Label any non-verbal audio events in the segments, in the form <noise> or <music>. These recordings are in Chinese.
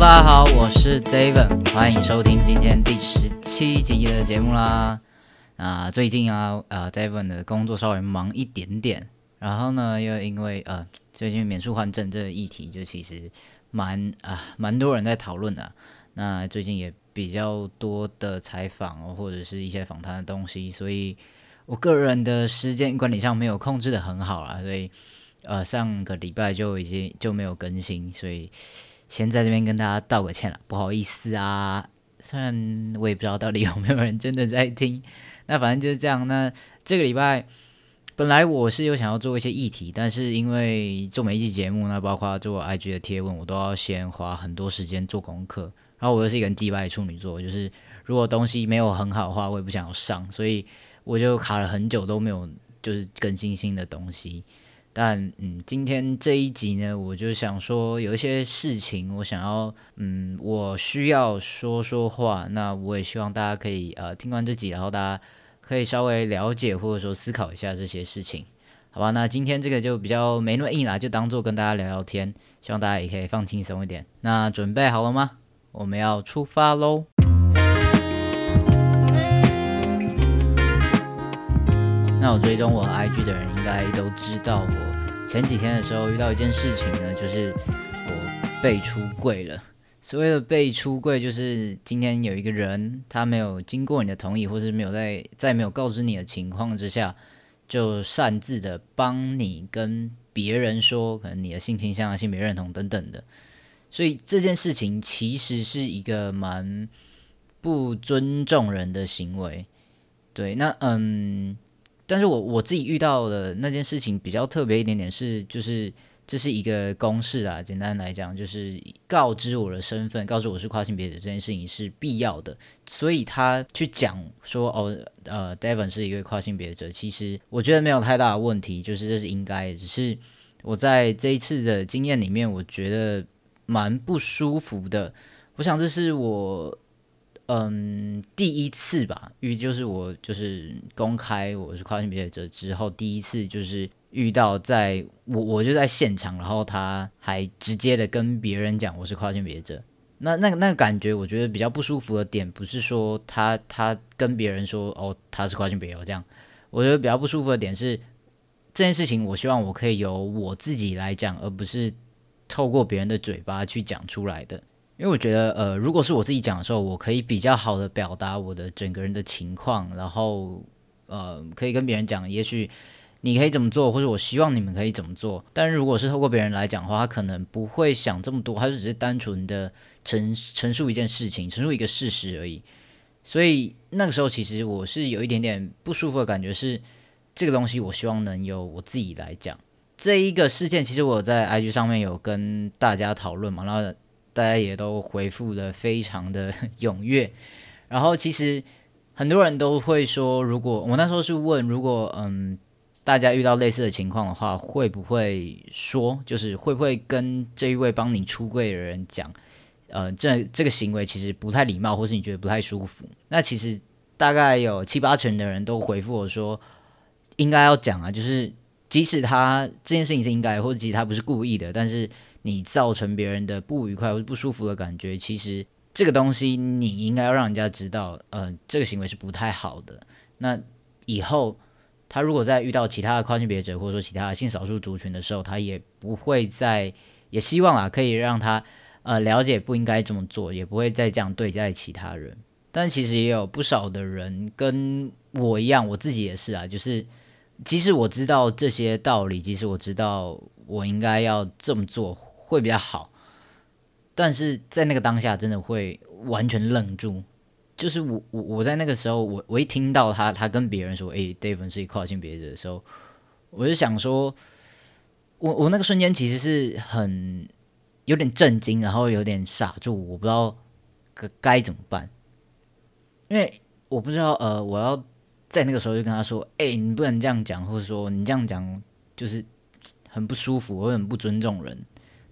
大家好，我是 David，欢迎收听今天第十七集的节目啦。啊最近啊，呃，David 的工作稍微忙一点点，然后呢，又因为呃，最近免诉换证这个议题，就其实蛮啊，蛮多人在讨论的。那最近也比较多的采访或者是一些访谈的东西，所以我个人的时间管理上没有控制的很好啦，所以呃，上个礼拜就已经就没有更新，所以。先在这边跟大家道个歉了，不好意思啊。虽然我也不知道到底有没有人真的在听，那反正就是这样。那这个礼拜本来我是有想要做一些议题，但是因为做每一期节目，那包括做 IG 的贴文，我都要先花很多时间做功课。然后我又是一个祭拜处女座，就是如果东西没有很好的话，我也不想要上，所以我就卡了很久都没有就是更新新的东西。但嗯，今天这一集呢，我就想说有一些事情，我想要嗯，我需要说说话。那我也希望大家可以呃听完这集，然后大家可以稍微了解或者说思考一下这些事情，好吧？那今天这个就比较没那么硬啦，就当做跟大家聊聊天，希望大家也可以放轻松一点。那准备好了吗？我们要出发喽！那我追踪我 IG 的人应该都知道我。前几天的时候遇到一件事情呢，就是我被出柜了。所谓的被出柜，就是今天有一个人，他没有经过你的同意，或是没有在在没有告知你的情况之下，就擅自的帮你跟别人说，可能你的性倾向、性别认同等等的。所以这件事情其实是一个蛮不尊重人的行为。对，那嗯。但是我我自己遇到的那件事情比较特别一点点，是就是这是一个公式啊。简单来讲，就是告知我的身份，告知我是跨性别者这件事情是必要的。所以他去讲说哦，呃，Devon 是一个跨性别者，其实我觉得没有太大的问题，就是这是应该。只是我在这一次的经验里面，我觉得蛮不舒服的。我想这是我。嗯，第一次吧，因为就是我就是公开我是跨性别者之后，第一次就是遇到在我我就在现场，然后他还直接的跟别人讲我是跨性别者，那那个那个感觉，我觉得比较不舒服的点，不是说他他跟别人说哦他是跨性别哦这样，我觉得比较不舒服的点是这件事情，我希望我可以由我自己来讲，而不是透过别人的嘴巴去讲出来的。因为我觉得，呃，如果是我自己讲的时候，我可以比较好的表达我的整个人的情况，然后，呃，可以跟别人讲，也许你可以怎么做，或者我希望你们可以怎么做。但如果是透过别人来讲的话，他可能不会想这么多，他就只是单纯的陈陈述一件事情，陈述一个事实而已。所以那个时候，其实我是有一点点不舒服的感觉，是这个东西，我希望能由我自己来讲。这一个事件，其实我在 IG 上面有跟大家讨论嘛，然后。大家也都回复的非常的 <laughs> 踊跃，然后其实很多人都会说，如果我那时候是问，如果嗯大家遇到类似的情况的话，会不会说，就是会不会跟这一位帮你出柜的人讲，呃，这这个行为其实不太礼貌，或是你觉得不太舒服？那其实大概有七八成的人都回复我说，应该要讲啊，就是即使他这件事情是应该，或者即使他不是故意的，但是。你造成别人的不愉快或者不舒服的感觉，其实这个东西你应该要让人家知道，呃，这个行为是不太好的。那以后他如果再遇到其他的跨性别者或者说其他的性少数族群的时候，他也不会再也希望啊可以让他呃了解不应该这么做，也不会再这样对待其他人。但其实也有不少的人跟我一样，我自己也是啊，就是即使我知道这些道理，即使我知道我应该要这么做。会比较好，但是在那个当下，真的会完全愣住。就是我我我在那个时候，我我一听到他他跟别人说，哎，David 是一跨性别者的时候，我就想说，我我那个瞬间其实是很有点震惊，然后有点傻住，我不知道该该怎么办，因为我不知道呃，我要在那个时候就跟他说：“哎，你不能这样讲，或者说你这样讲就是很不舒服，我很不尊重人。”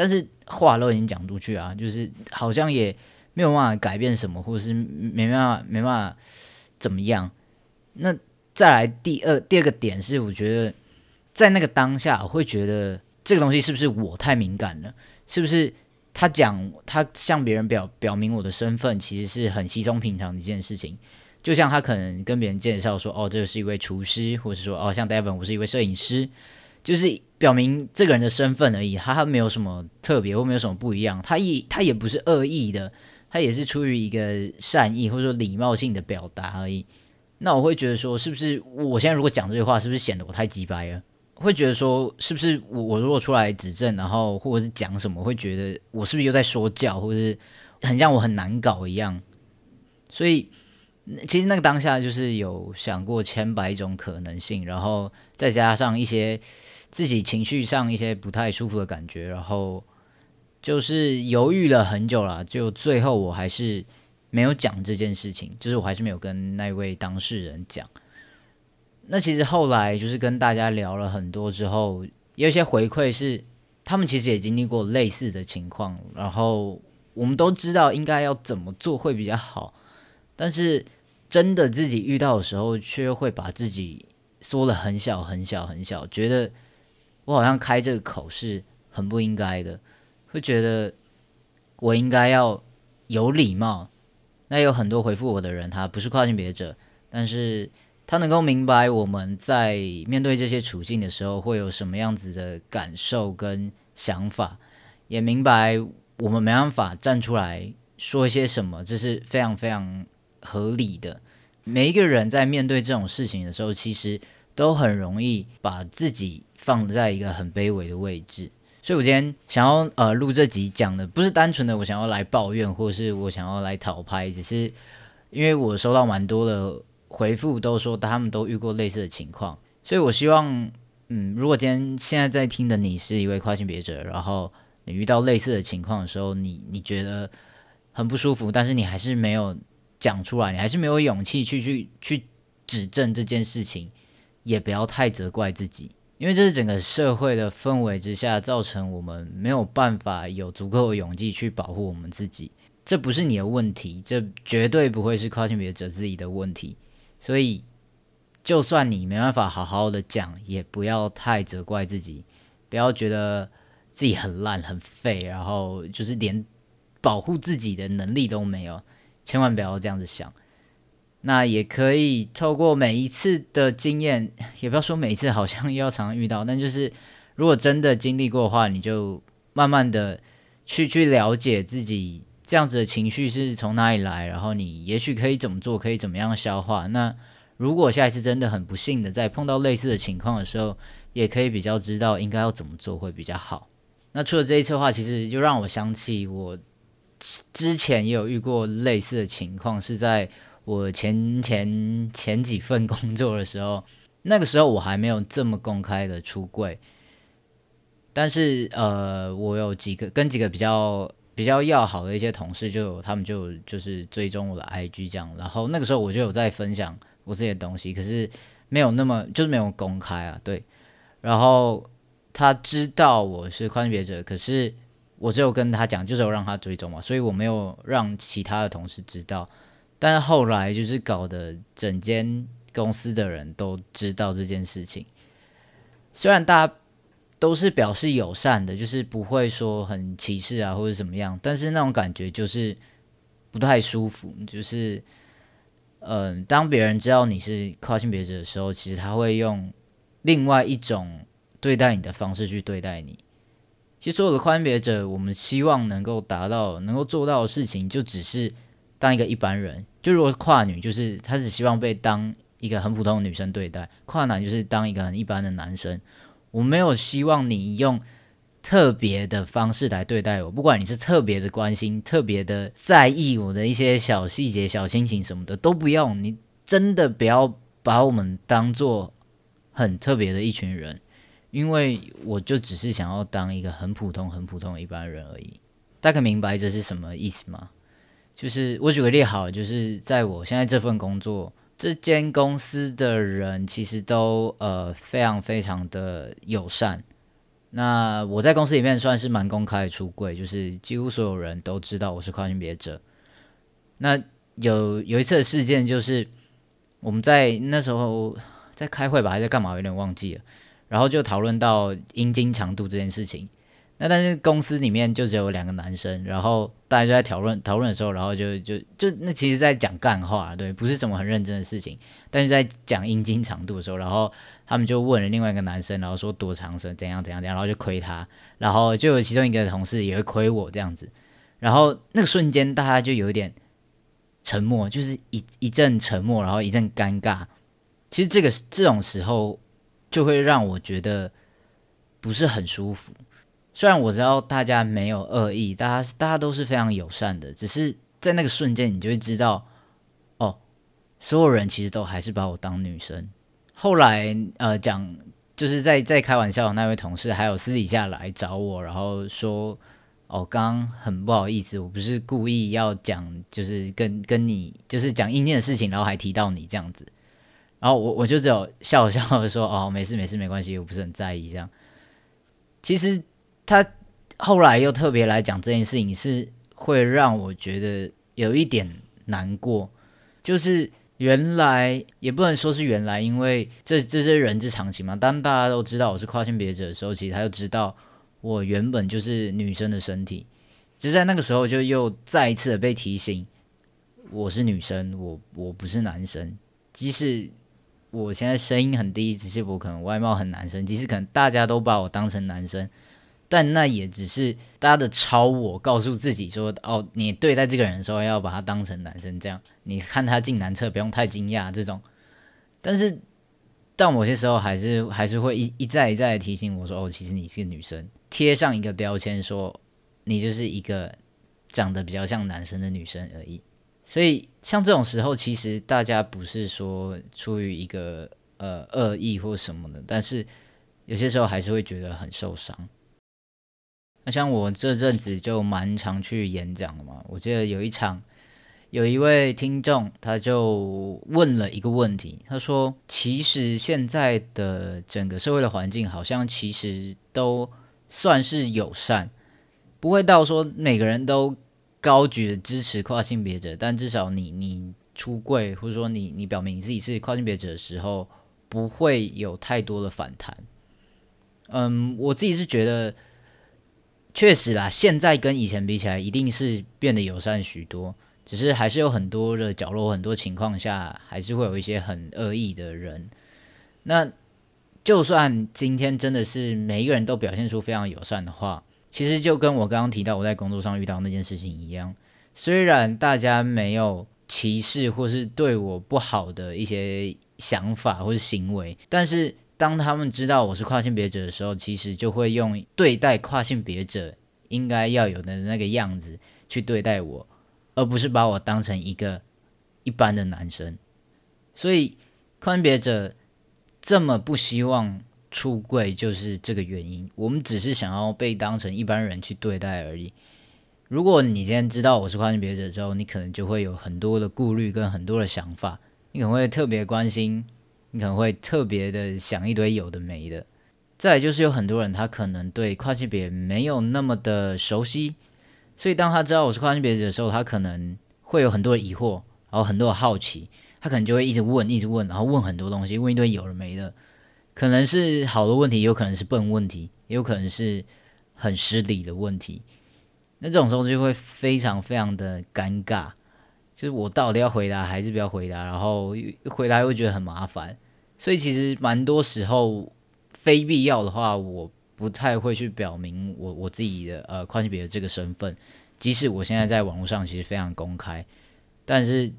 但是话都已经讲出去啊，就是好像也没有办法改变什么，或者是没办法没办法怎么样。那再来第二第二个点是，我觉得在那个当下，我会觉得这个东西是不是我太敏感了？是不是他讲他向别人表表明我的身份，其实是很稀松平常的一件事情？就像他可能跟别人介绍说，哦，这是一位厨师，或者说，哦，像 Devon，我是一位摄影师，就是。表明这个人的身份而已，他他没有什么特别或没有什么不一样，他也他也不是恶意的，他也是出于一个善意或者说礼貌性的表达而已。那我会觉得说，是不是我现在如果讲这句话，是不是显得我太鸡掰了？会觉得说，是不是我我如果出来指证，然后或者是讲什么，会觉得我是不是又在说教，或者是很像我很难搞一样？所以其实那个当下就是有想过千百种可能性，然后再加上一些。自己情绪上一些不太舒服的感觉，然后就是犹豫了很久了，就最后我还是没有讲这件事情，就是我还是没有跟那位当事人讲。那其实后来就是跟大家聊了很多之后，有些回馈是他们其实也经历过类似的情况，然后我们都知道应该要怎么做会比较好，但是真的自己遇到的时候，却会把自己缩了很小很小很小，觉得。我好像开这个口是很不应该的，会觉得我应该要有礼貌。那有很多回复我的人，他不是跨性别者，但是他能够明白我们在面对这些处境的时候会有什么样子的感受跟想法，也明白我们没办法站出来说一些什么，这是非常非常合理的。每一个人在面对这种事情的时候，其实都很容易把自己。放在一个很卑微的位置，所以我今天想要呃录这集讲的不是单纯的我想要来抱怨，或是我想要来讨拍，只是因为我收到蛮多的回复，都说他们都遇过类似的情况，所以我希望嗯，如果今天现在在听的你是一位跨性别者，然后你遇到类似的情况的时候，你你觉得很不舒服，但是你还是没有讲出来，你还是没有勇气去去去指正这件事情，也不要太责怪自己。因为这是整个社会的氛围之下，造成我们没有办法有足够的勇气去保护我们自己。这不是你的问题，这绝对不会是跨性别者自己的问题。所以，就算你没办法好好的讲，也不要太责怪自己，不要觉得自己很烂很废，然后就是连保护自己的能力都没有。千万不要这样子想。那也可以透过每一次的经验，也不要说每一次好像要常遇到，但就是如果真的经历过的话，你就慢慢的去去了解自己这样子的情绪是从哪里来，然后你也许可以怎么做，可以怎么样消化。那如果下一次真的很不幸的在碰到类似的情况的时候，也可以比较知道应该要怎么做会比较好。那除了这一次的话，其实就让我想起我之前也有遇过类似的情况，是在。我前前前几份工作的时候，那个时候我还没有这么公开的出柜，但是呃，我有几个跟几个比较比较要好的一些同事，就有他们就就是追踪我的 IG 这样，然后那个时候我就有在分享我这些东西，可是没有那么就是没有公开啊，对，然后他知道我是宽别者，可是我只有跟他讲，就是有让他追踪嘛，所以我没有让其他的同事知道。但是后来就是搞得整间公司的人都知道这件事情，虽然大家都是表示友善的，就是不会说很歧视啊或者怎么样，但是那种感觉就是不太舒服。就是，嗯，当别人知道你是跨性别者的时候，其实他会用另外一种对待你的方式去对待你。其实所有的跨性别者，我们希望能够达到、能够做到的事情，就只是。当一个一般人，就如果是跨女，就是她只希望被当一个很普通的女生对待；跨男就是当一个很一般的男生。我没有希望你用特别的方式来对待我，不管你是特别的关心、特别的在意我的一些小细节、小心情什么的，都不用。你真的不要把我们当做很特别的一群人，因为我就只是想要当一个很普通、很普通的一般人而已。大概明白这是什么意思吗？就是我举个例好，就是在我现在这份工作，这间公司的人其实都呃非常非常的友善。那我在公司里面算是蛮公开的出柜，就是几乎所有人都知道我是跨性别者。那有有一次的事件就是我们在那时候在开会吧，还在干嘛，有点忘记了。然后就讨论到阴茎长度这件事情。那但是公司里面就只有两个男生，然后大家就在讨论讨论的时候，然后就就就那其实在讲干话，对，不是什么很认真的事情。但是在讲阴茎长度的时候，然后他们就问了另外一个男生，然后说多长是怎样怎样怎样，然后就亏他，然后就有其中一个同事也会亏我这样子。然后那个瞬间大家就有点沉默，就是一一阵沉默，然后一阵尴尬。其实这个这种时候就会让我觉得不是很舒服。虽然我知道大家没有恶意，大家大家都是非常友善的，只是在那个瞬间，你就会知道，哦，所有人其实都还是把我当女生。后来，呃，讲就是在在开玩笑的那位同事，还有私底下来找我，然后说，哦，刚刚很不好意思，我不是故意要讲，就是跟跟你就是讲硬件的事情，然后还提到你这样子，然后我我就只有笑笑的说，哦，没事没事没关系，我不是很在意这样。其实。他后来又特别来讲这件事情，是会让我觉得有一点难过。就是原来也不能说是原来，因为这这是人之常情嘛。当大家都知道我是跨性别者的时候，其实他就知道我原本就是女生的身体。就在那个时候，就又再一次的被提醒，我是女生，我我不是男生。即使我现在声音很低，只是我可能外貌很男生，即使可能大家都把我当成男生。但那也只是大家的超我告诉自己说：“哦，你对待这个人的时候要把他当成男生，这样你看他进男厕不用太惊讶。”这种，但是到某些时候还是还是会一一再一再的提醒我说：“哦，其实你是个女生，贴上一个标签说你就是一个长得比较像男生的女生而已。”所以像这种时候，其实大家不是说出于一个呃恶意或什么的，但是有些时候还是会觉得很受伤。像我这阵子就蛮常去演讲的嘛，我记得有一场，有一位听众他就问了一个问题，他说：“其实现在的整个社会的环境好像其实都算是友善，不会到说每个人都高举的支持跨性别者，但至少你你出柜或者说你你表明你自己是跨性别者的时候，不会有太多的反弹。”嗯，我自己是觉得。确实啦，现在跟以前比起来，一定是变得友善许多。只是还是有很多的角落，很多情况下，还是会有一些很恶意的人。那就算今天真的是每一个人都表现出非常友善的话，其实就跟我刚刚提到我在工作上遇到那件事情一样。虽然大家没有歧视或是对我不好的一些想法或是行为，但是。当他们知道我是跨性别者的时候，其实就会用对待跨性别者应该要有的那个样子去对待我，而不是把我当成一个一般的男生。所以跨性别者这么不希望出柜，就是这个原因。我们只是想要被当成一般人去对待而已。如果你今天知道我是跨性别者之后，你可能就会有很多的顾虑跟很多的想法，你可能会特别关心。你可能会特别的想一堆有的没的，再就是有很多人他可能对跨性别没有那么的熟悉，所以当他知道我是跨性别的时候，他可能会有很多的疑惑，然后很多的好奇，他可能就会一直问，一直问，然后问很多东西，问一堆有的没的，可能是好的问题，有可能是笨问题，也有可能是很失礼的问题，那这种时候就会非常非常的尴尬。就是我到底要回答还是不要回答，然后回答又觉得很麻烦，所以其实蛮多时候非必要的话，我不太会去表明我我自己的呃跨性别的这个身份，即使我现在在网络上其实非常公开，但是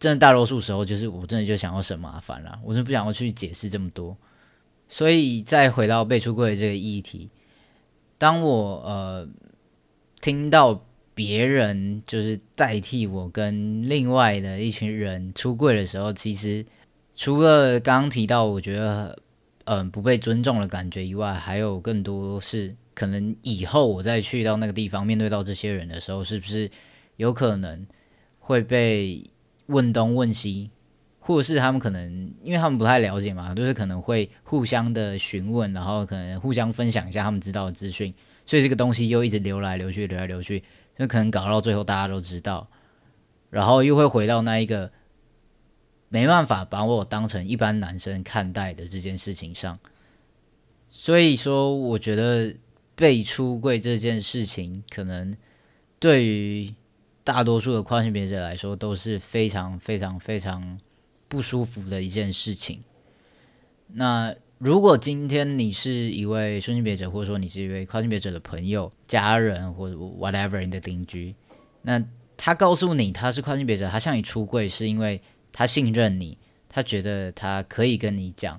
真的大多数时候就是我真的就想要省麻烦了，我是不想要去解释这么多，所以再回到被出柜这个议题，当我呃听到。别人就是代替我跟另外的一群人出柜的时候，其实除了刚刚提到我觉得嗯不被尊重的感觉以外，还有更多是可能以后我再去到那个地方，面对到这些人的时候，是不是有可能会被问东问西，或者是他们可能因为他们不太了解嘛，就是可能会互相的询问，然后可能互相分享一下他们知道的资讯，所以这个东西又一直流来流去，流来流去，就可能搞到最后大家都知道，然后又会回到那一个。没办法把我当成一般男生看待的这件事情上，所以说，我觉得被出柜这件事情，可能对于大多数的跨性别者来说都是非常非常非常不舒服的一件事情。那如果今天你是一位双性别者，或者说你是一位跨性别者的朋友、家人或者 whatever 你的邻居，那他告诉你他是跨性别者，他向你出柜是因为。他信任你，他觉得他可以跟你讲，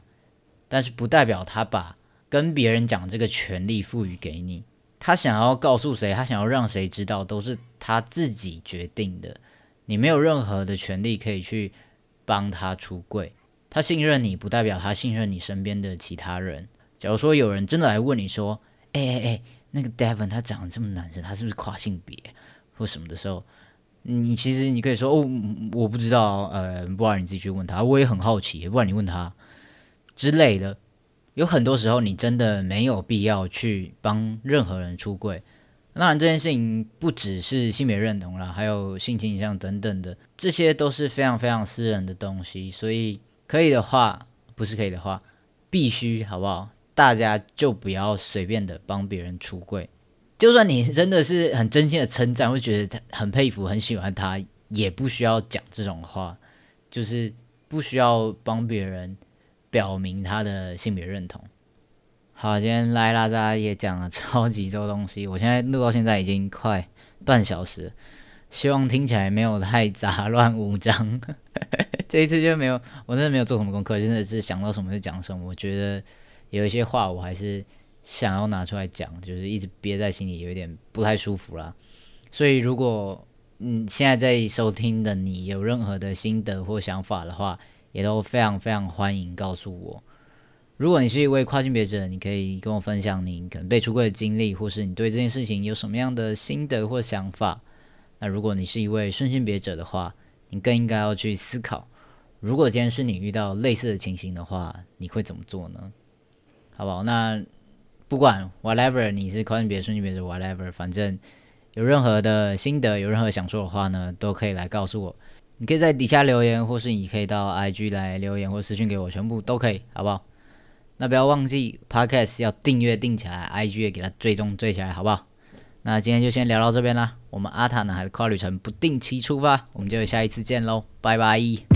但是不代表他把跟别人讲这个权利赋予给你。他想要告诉谁，他想要让谁知道，都是他自己决定的。你没有任何的权利可以去帮他出柜。他信任你，不代表他信任你身边的其他人。假如说有人真的来问你说：“哎哎哎，那个 Devon 他长得这么男生，他是不是跨性别或什么的时候？”你其实你可以说哦，我不知道，呃，不然你自己去问他。我也很好奇，不然你问他之类的。有很多时候，你真的没有必要去帮任何人出柜。当然，这件事情不只是性别认同啦，还有性倾向等等的，这些都是非常非常私人的东西。所以，可以的话，不是可以的话，必须好不好？大家就不要随便的帮别人出柜。就算你真的是很真心的称赞，会觉得他很佩服、很喜欢他，也不需要讲这种话，就是不需要帮别人表明他的性别认同。好，今天来啦，大家也讲了超级多东西，我现在录到现在已经快半小时，希望听起来没有太杂乱无章。<laughs> 这一次就没有，我真的没有做什么功课，真的是想到什么就讲什么。我觉得有一些话我还是。想要拿出来讲，就是一直憋在心里，有点不太舒服啦。所以，如果嗯现在在收听的你有任何的心得或想法的话，也都非常非常欢迎告诉我。如果你是一位跨性别者，你可以跟我分享你可能被出柜的经历，或是你对这件事情有什么样的心得或想法。那如果你是一位顺性别者的话，你更应该要去思考，如果今天是你遇到类似的情形的话，你会怎么做呢？好不好？那。不管 whatever，你是跨性别、顺性别者 whatever，反正有任何的心得，有任何想说的话呢，都可以来告诉我。你可以在底下留言，或是你可以到 IG 来留言或私信给我，全部都可以，好不好？那不要忘记 podcast 要订阅订起来，IG 也给它追踪追起来，好不好？那今天就先聊到这边啦。我们阿塔呢，还是跨旅程不定期出发，我们就下一次见喽，拜拜。